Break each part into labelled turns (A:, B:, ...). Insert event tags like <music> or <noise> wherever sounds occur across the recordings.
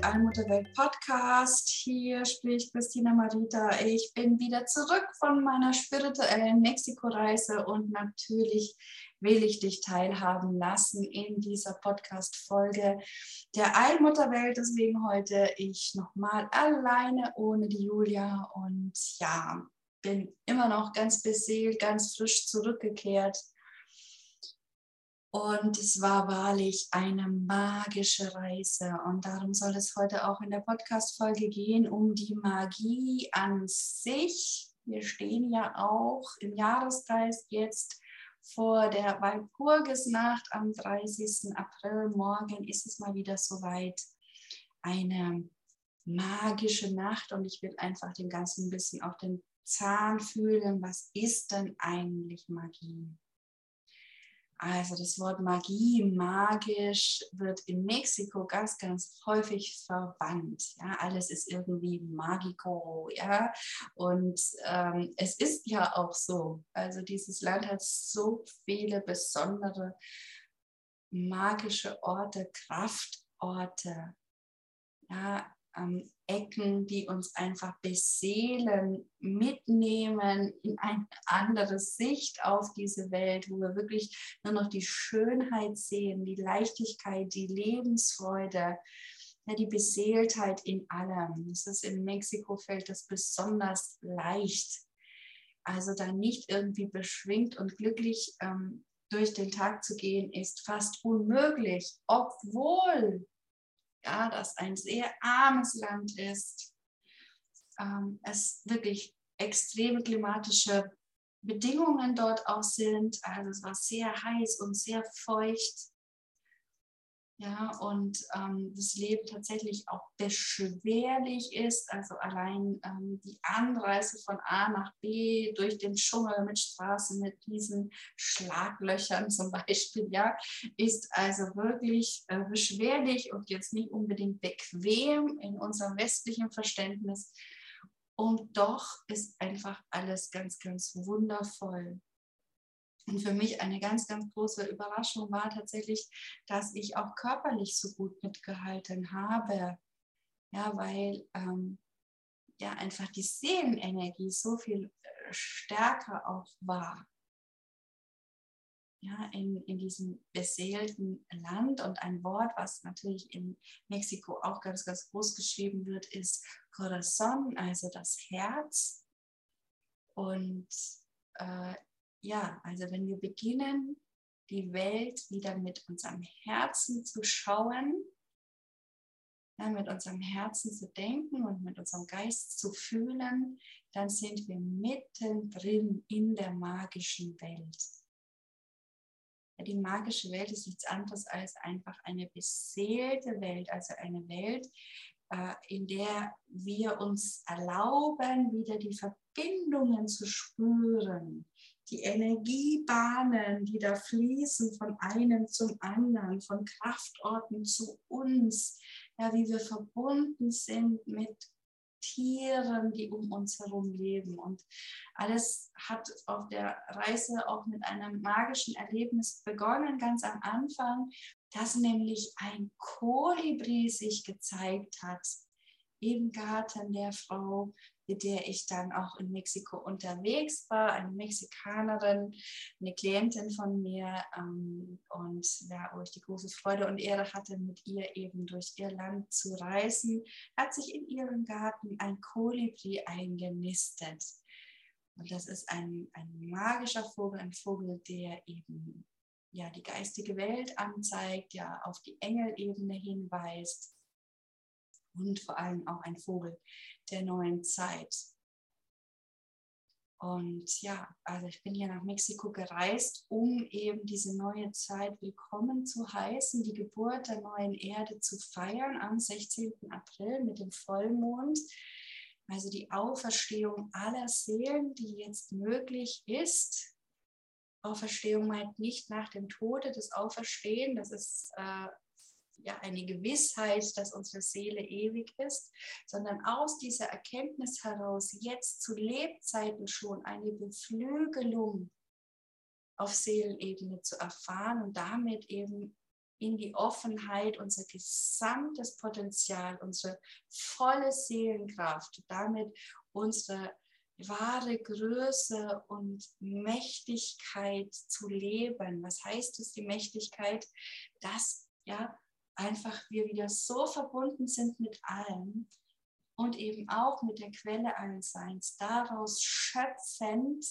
A: Allmutterwelt, Allmutterwelt Podcast. Hier spricht Christina Marita. Ich bin wieder zurück von meiner spirituellen Mexiko-Reise und natürlich will ich dich teilhaben lassen in dieser Podcast-Folge der Allmutterwelt. Deswegen heute ich nochmal alleine ohne die Julia und ja, bin immer noch ganz beseelt, ganz frisch zurückgekehrt und es war wahrlich eine magische Reise. Und darum soll es heute auch in der Podcast-Folge gehen, um die Magie an sich. Wir stehen ja auch im Jahreskreis jetzt vor der Walpurgisnacht am 30. April. Morgen ist es mal wieder soweit. Eine magische Nacht und ich will einfach dem Ganzen ein bisschen auf den Zahn fühlen. Was ist denn eigentlich Magie? Also das Wort Magie, magisch, wird in Mexiko ganz, ganz häufig verwandt. Ja, alles ist irgendwie magico, ja. Und ähm, es ist ja auch so. Also dieses Land hat so viele besondere magische Orte, Kraftorte. Ja, ähm, Ecken, die uns einfach beseelen, mitnehmen in eine andere Sicht auf diese Welt, wo wir wirklich nur noch die Schönheit sehen, die Leichtigkeit, die Lebensfreude, ja, die Beseeltheit in allem. Das ist in Mexiko fällt das besonders leicht. Also da nicht irgendwie beschwingt und glücklich ähm, durch den Tag zu gehen, ist fast unmöglich, obwohl ja, das ein sehr armes Land ist, ähm, es wirklich extreme klimatische Bedingungen dort auch sind. Also es war sehr heiß und sehr feucht. Ja, und ähm, das Leben tatsächlich auch beschwerlich ist. Also allein ähm, die Anreise von A nach B durch den Dschungel mit Straßen, mit diesen Schlaglöchern <laughs> zum Beispiel, ja, ist also wirklich äh, beschwerlich und jetzt nicht unbedingt bequem in unserem westlichen Verständnis. Und doch ist einfach alles ganz, ganz wundervoll. Und für mich eine ganz, ganz große Überraschung war tatsächlich, dass ich auch körperlich so gut mitgehalten habe. Ja, weil ähm, ja einfach die Seelenenergie so viel äh, stärker auch war. Ja, in, in diesem beseelten Land und ein Wort, was natürlich in Mexiko auch ganz, ganz groß geschrieben wird, ist Corazon, also das Herz. Und äh, ja, also wenn wir beginnen, die Welt wieder mit unserem Herzen zu schauen, ja, mit unserem Herzen zu denken und mit unserem Geist zu fühlen, dann sind wir mittendrin in der magischen Welt. Die magische Welt ist nichts anderes als einfach eine beseelte Welt, also eine Welt, äh, in der wir uns erlauben, wieder die Verbindungen zu spüren die Energiebahnen, die da fließen von einem zum anderen, von Kraftorten zu uns, ja, wie wir verbunden sind mit Tieren, die um uns herum leben. Und alles hat auf der Reise auch mit einem magischen Erlebnis begonnen, ganz am Anfang, dass nämlich ein Kolibri sich gezeigt hat im Garten der Frau, mit der ich dann auch in Mexiko unterwegs war, eine Mexikanerin, eine Klientin von mir ähm, und ja, wo ich die große Freude und Ehre hatte, mit ihr eben durch ihr Land zu reisen, hat sich in ihrem Garten ein Kolibri eingenistet. Und das ist ein, ein magischer Vogel, ein Vogel, der eben ja die geistige Welt anzeigt, ja auf die Engelebene hinweist und vor allem auch ein Vogel der neuen Zeit. Und ja, also ich bin hier nach Mexiko gereist, um eben diese neue Zeit willkommen zu heißen, die Geburt der neuen Erde zu feiern am 16. April mit dem Vollmond. Also die Auferstehung aller Seelen, die jetzt möglich ist. Auferstehung meint nicht nach dem Tode, das Auferstehen, das ist äh, ja eine Gewissheit, dass unsere Seele ewig ist, sondern aus dieser Erkenntnis heraus jetzt zu Lebzeiten schon eine Beflügelung auf Seelenebene zu erfahren und damit eben in die Offenheit unser gesamtes Potenzial, unsere volle Seelenkraft, damit unsere wahre Größe und Mächtigkeit zu leben. Was heißt es, die Mächtigkeit? Dass ja, einfach wir wieder so verbunden sind mit allem und eben auch mit der Quelle allen Seins, daraus schöpfend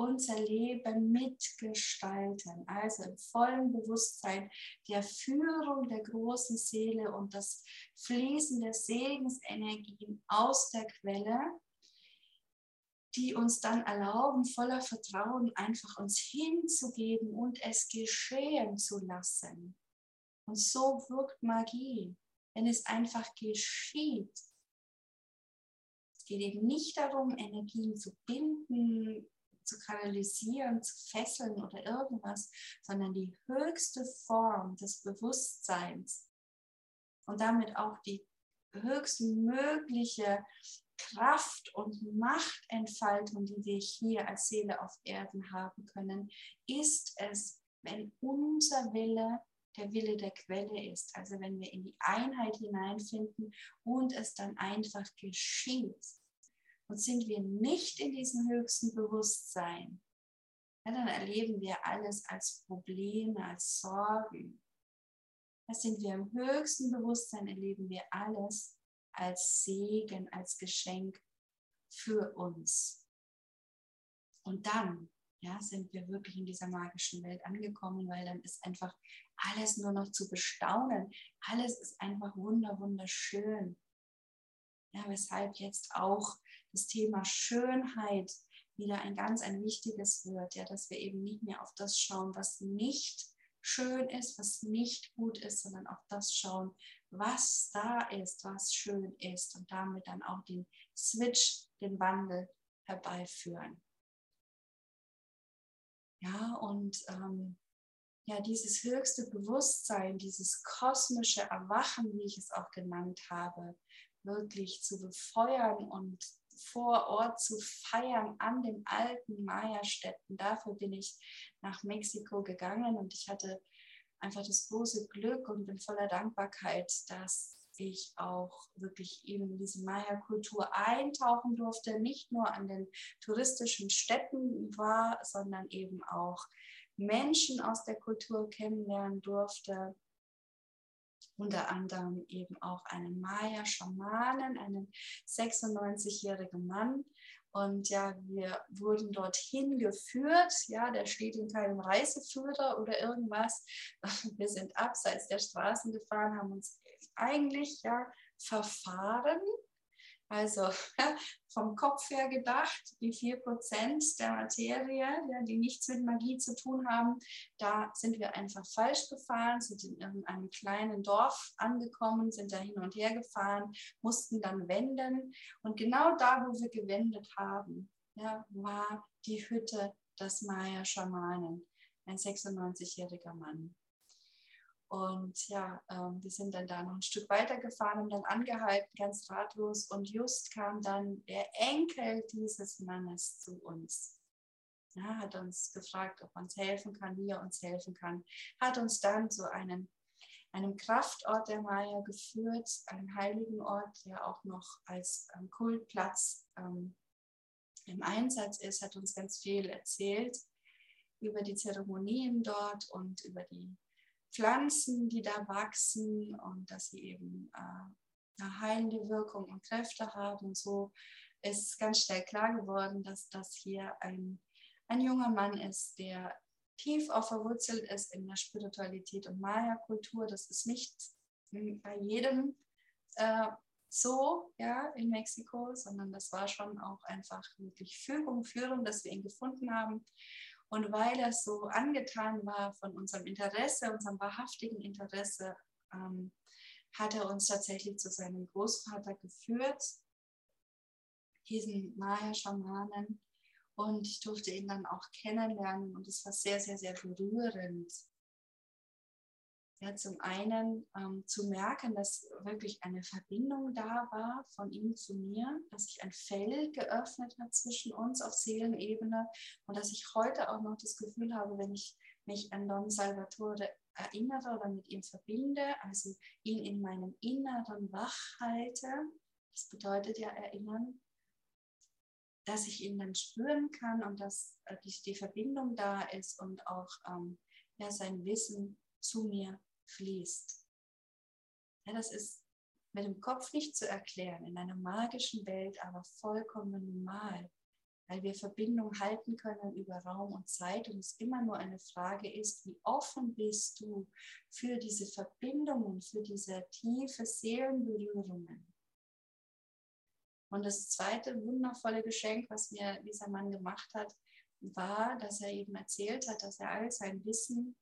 A: unser Leben mitgestalten, also im vollen Bewusstsein der Führung der großen Seele und das Fließen der Segensenergien aus der Quelle, die uns dann erlauben, voller Vertrauen einfach uns hinzugeben und es geschehen zu lassen. Und so wirkt Magie, wenn es einfach geschieht. Es geht eben nicht darum, Energien zu binden, zu kanalisieren, zu fesseln oder irgendwas, sondern die höchste Form des Bewusstseins und damit auch die höchstmögliche Kraft und Machtentfaltung, die wir hier als Seele auf Erden haben können, ist es, wenn unser Wille der Wille der Quelle ist. Also wenn wir in die Einheit hineinfinden und es dann einfach geschieht. Und sind wir nicht in diesem höchsten Bewusstsein, ja, dann erleben wir alles als Probleme, als Sorgen. Da sind wir im höchsten Bewusstsein, erleben wir alles als Segen, als Geschenk für uns. Und dann ja, sind wir wirklich in dieser magischen Welt angekommen, weil dann ist einfach alles nur noch zu bestaunen. Alles ist einfach wunder, wunderschön. Ja, weshalb jetzt auch das Thema Schönheit wieder ein ganz ein wichtiges wird, ja, dass wir eben nicht mehr auf das schauen, was nicht schön ist, was nicht gut ist, sondern auf das schauen, was da ist, was schön ist und damit dann auch den Switch, den Wandel herbeiführen. Ja, und ähm, ja, dieses höchste Bewusstsein, dieses kosmische Erwachen, wie ich es auch genannt habe, wirklich zu befeuern und vor Ort zu feiern an den alten Maya-Städten. Dafür bin ich nach Mexiko gegangen und ich hatte einfach das große Glück und bin voller Dankbarkeit, dass ich auch wirklich in diese Maya-Kultur eintauchen durfte, nicht nur an den touristischen Städten war, sondern eben auch Menschen aus der Kultur kennenlernen durfte. Unter anderem eben auch einen Maya-Schamanen, einen 96-jährigen Mann. Und ja, wir wurden dorthin geführt. Ja, der steht in keinem Reiseführer oder irgendwas. <laughs> Wir sind abseits der Straßen gefahren, haben uns eigentlich ja verfahren. Also <laughs> vom Kopf her gedacht, die 4% der Materie, ja, die nichts mit Magie zu tun haben, da sind wir einfach falsch gefahren, sind in irgendeinem kleinen Dorf angekommen, sind da hin und her gefahren, mussten dann wenden. Und genau da, wo wir gewendet haben, ja, war die Hütte des Maya-Schamanen, ein 96-jähriger Mann. Und ja, ähm, wir sind dann da noch ein Stück weiter gefahren und dann angehalten, ganz ratlos. Und just kam dann der Enkel dieses Mannes zu uns. Ja, hat uns gefragt, ob uns helfen kann, wie er uns helfen kann. Hat uns dann zu einem, einem Kraftort der Maya geführt, einem heiligen Ort, der auch noch als ähm, Kultplatz ähm, im Einsatz ist, hat uns ganz viel erzählt über die Zeremonien dort und über die Pflanzen, die da wachsen und dass sie eben äh, eine heilende Wirkung und Kräfte haben. Und so ist ganz schnell klar geworden, dass das hier ein, ein junger Mann ist, der tief auch verwurzelt ist in der Spiritualität und Maya-Kultur. Das ist nicht bei jedem äh, so ja, in Mexiko, sondern das war schon auch einfach wirklich Fügung, Führung, dass wir ihn gefunden haben. Und weil er so angetan war von unserem Interesse, unserem wahrhaftigen Interesse, ähm, hat er uns tatsächlich zu seinem Großvater geführt, diesen Maya-Schamanen. Und ich durfte ihn dann auch kennenlernen und es war sehr, sehr, sehr berührend. Ja, zum einen ähm, zu merken, dass wirklich eine Verbindung da war von ihm zu mir, dass sich ein Feld geöffnet hat zwischen uns auf Seelenebene und dass ich heute auch noch das Gefühl habe, wenn ich mich an Don Salvatore erinnere oder mit ihm verbinde, also ihn in meinem Inneren wach halte, das bedeutet ja erinnern, dass ich ihn dann spüren kann und dass äh, die, die Verbindung da ist und auch ähm, ja, sein Wissen zu mir fließt. Ja, das ist mit dem Kopf nicht zu erklären, in einer magischen Welt, aber vollkommen normal, weil wir Verbindung halten können über Raum und Zeit und es immer nur eine Frage ist, wie offen bist du für diese Verbindungen, für diese tiefe Seelenberührungen. Und das zweite wundervolle Geschenk, was mir dieser Mann gemacht hat, war, dass er eben erzählt hat, dass er all sein Wissen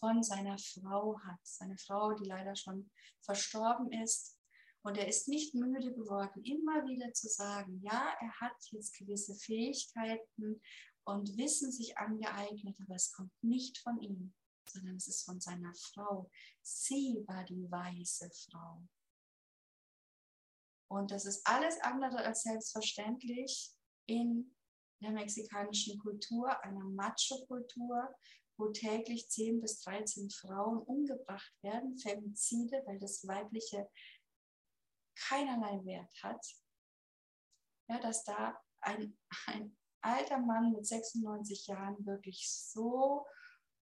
A: von seiner Frau hat. Seine Frau, die leider schon verstorben ist. Und er ist nicht müde geworden, immer wieder zu sagen, ja, er hat jetzt gewisse Fähigkeiten und Wissen sich angeeignet, aber es kommt nicht von ihm, sondern es ist von seiner Frau. Sie war die weise Frau. Und das ist alles andere als selbstverständlich in der mexikanischen Kultur, einer Macho-Kultur, wo täglich 10 bis 13 Frauen umgebracht werden, Femizide, weil das Weibliche keinerlei Wert hat. Ja, dass da ein, ein alter Mann mit 96 Jahren wirklich so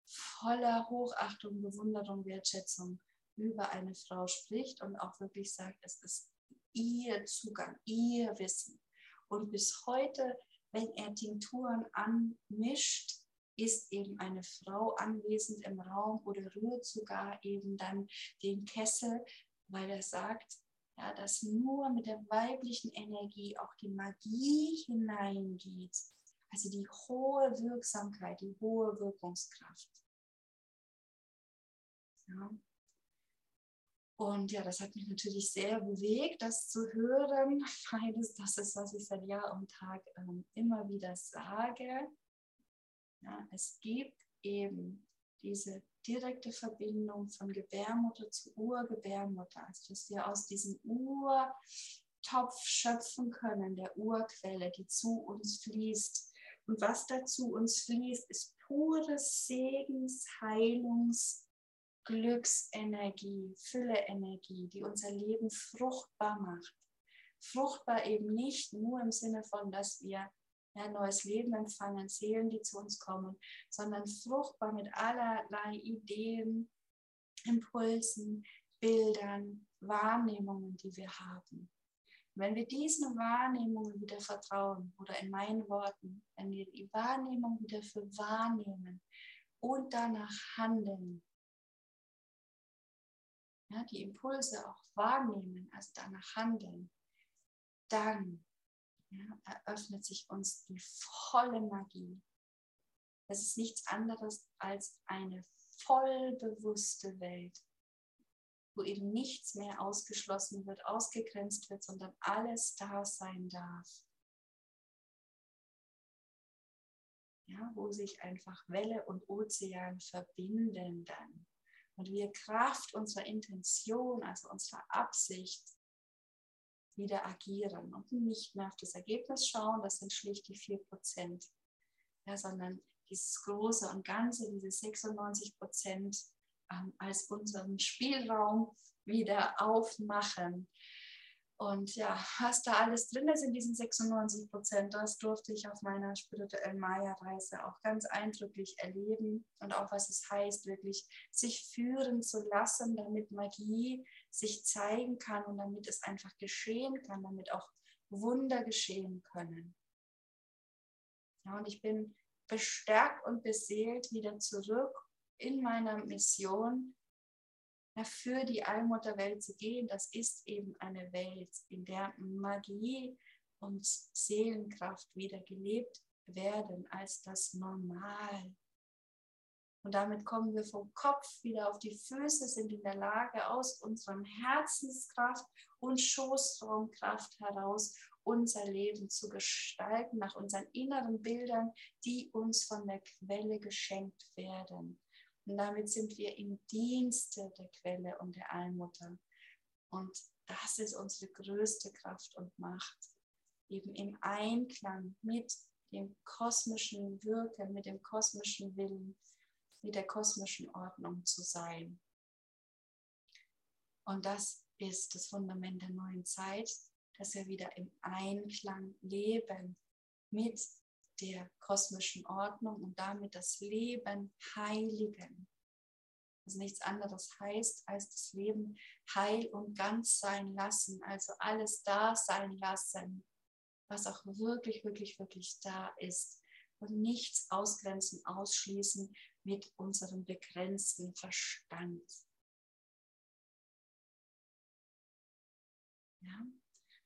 A: voller Hochachtung, Bewunderung, Wertschätzung über eine Frau spricht und auch wirklich sagt, es ist ihr Zugang, ihr Wissen. Und bis heute, wenn er Tinkturen anmischt, ist eben eine Frau anwesend im Raum oder rührt sogar eben dann den Kessel, weil er sagt, ja, dass nur mit der weiblichen Energie auch die Magie hineingeht. Also die hohe Wirksamkeit, die hohe Wirkungskraft. Ja. Und ja, das hat mich natürlich sehr bewegt, das zu hören, <laughs> weil das ist, was ich seit Jahr und Tag ähm, immer wieder sage. Ja, es gibt eben diese direkte Verbindung von Gebärmutter zu Urgebärmutter, also dass wir aus diesem Urtopf schöpfen können, der Urquelle, die zu uns fließt. Und was da zu uns fließt, ist pures Segens, Heilungs, Glücksenergie, Fülle-Energie, die unser Leben fruchtbar macht. Fruchtbar eben nicht nur im Sinne von, dass wir ja, neues Leben empfangen, Seelen, die zu uns kommen, sondern fruchtbar mit allerlei Ideen, Impulsen, Bildern, Wahrnehmungen, die wir haben. Wenn wir diesen Wahrnehmungen wieder vertrauen, oder in meinen Worten, wenn wir die Wahrnehmung wieder für wahrnehmen und danach handeln, ja, die Impulse auch wahrnehmen, also danach handeln, dann eröffnet sich uns die volle Magie. Das ist nichts anderes als eine vollbewusste Welt, wo eben nichts mehr ausgeschlossen wird, ausgegrenzt wird, sondern alles da sein darf. Ja, wo sich einfach Welle und Ozean verbinden dann. Und wir Kraft unserer Intention, also unserer Absicht, wieder agieren und nicht mehr auf das Ergebnis schauen, das sind schlicht die 4%, ja, sondern dieses große und ganze, diese 96% ähm, als unseren Spielraum wieder aufmachen. Und ja, was da alles drin ist in diesen 96 Prozent, das durfte ich auf meiner spirituellen Maya-Reise auch ganz eindrücklich erleben. Und auch was es heißt, wirklich sich führen zu lassen, damit Magie sich zeigen kann und damit es einfach geschehen kann, damit auch Wunder geschehen können. Ja, und ich bin bestärkt und beseelt wieder zurück in meiner Mission, für die Allmutterwelt zu gehen, das ist eben eine Welt, in der Magie und Seelenkraft wieder gelebt werden als das Normal. Und damit kommen wir vom Kopf wieder auf die Füße, sind in der Lage, aus unserem Herzenskraft und Schoßraumkraft heraus unser Leben zu gestalten, nach unseren inneren Bildern, die uns von der Quelle geschenkt werden. Und damit sind wir im Dienste der Quelle und der Allmutter. Und das ist unsere größte Kraft und Macht, eben im Einklang mit dem kosmischen Wirken, mit dem kosmischen Willen, mit der kosmischen Ordnung zu sein. Und das ist das Fundament der neuen Zeit, dass wir wieder im Einklang leben mit der kosmischen Ordnung und damit das Leben heiligen. Was nichts anderes heißt, als das Leben heil und ganz sein lassen, also alles da sein lassen, was auch wirklich, wirklich, wirklich da ist. Und nichts ausgrenzen, ausschließen mit unserem begrenzten Verstand. Ja?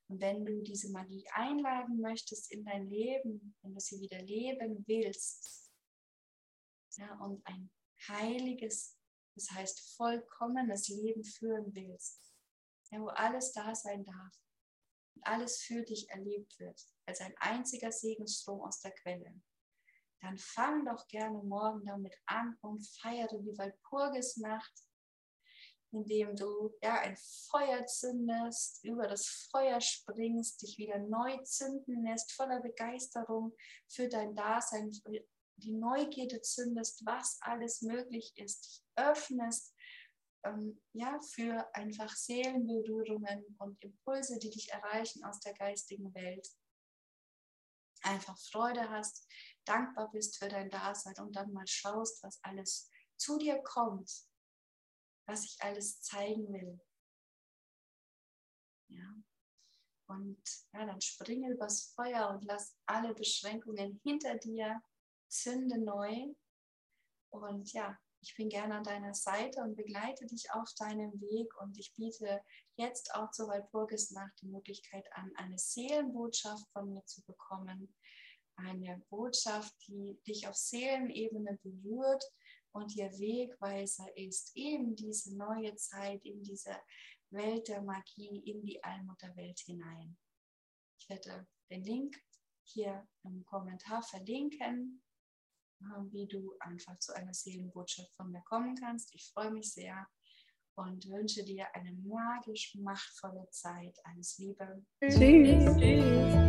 A: Und wenn du diese Magie einladen möchtest in dein Leben, wenn du sie wieder leben willst, ja, und ein heiliges, das heißt vollkommenes Leben führen willst, ja, wo alles da sein darf und alles für dich erlebt wird, als ein einziger Segensstrom aus der Quelle, dann fang doch gerne morgen damit an und feiere die Walpurgisnacht indem du ja, ein Feuer zündest, über das Feuer springst, dich wieder neu zünden lässt, voller Begeisterung für dein Dasein, die Neugierde zündest, was alles möglich ist, dich öffnest ähm, ja, für einfach Seelenberührungen und Impulse, die dich erreichen aus der geistigen Welt. Einfach Freude hast, dankbar bist für dein Dasein und dann mal schaust, was alles zu dir kommt was ich alles zeigen will. Ja. Und ja, dann springe übers Feuer und lass alle Beschränkungen hinter dir, zünde neu. Und ja, ich bin gerne an deiner Seite und begleite dich auf deinem Weg. Und ich biete jetzt auch zur Walpurgisnacht die Möglichkeit an, eine Seelenbotschaft von mir zu bekommen. Eine Botschaft, die dich auf Seelenebene berührt, und ihr Wegweiser ist in diese neue Zeit, in diese Welt der Magie, in die Allmutterwelt hinein. Ich werde den Link hier im Kommentar verlinken, ähm, wie du einfach zu einer Seelenbotschaft von mir kommen kannst. Ich freue mich sehr und wünsche dir eine magisch machtvolle Zeit. Alles Liebe. Tschüss. Tschüss.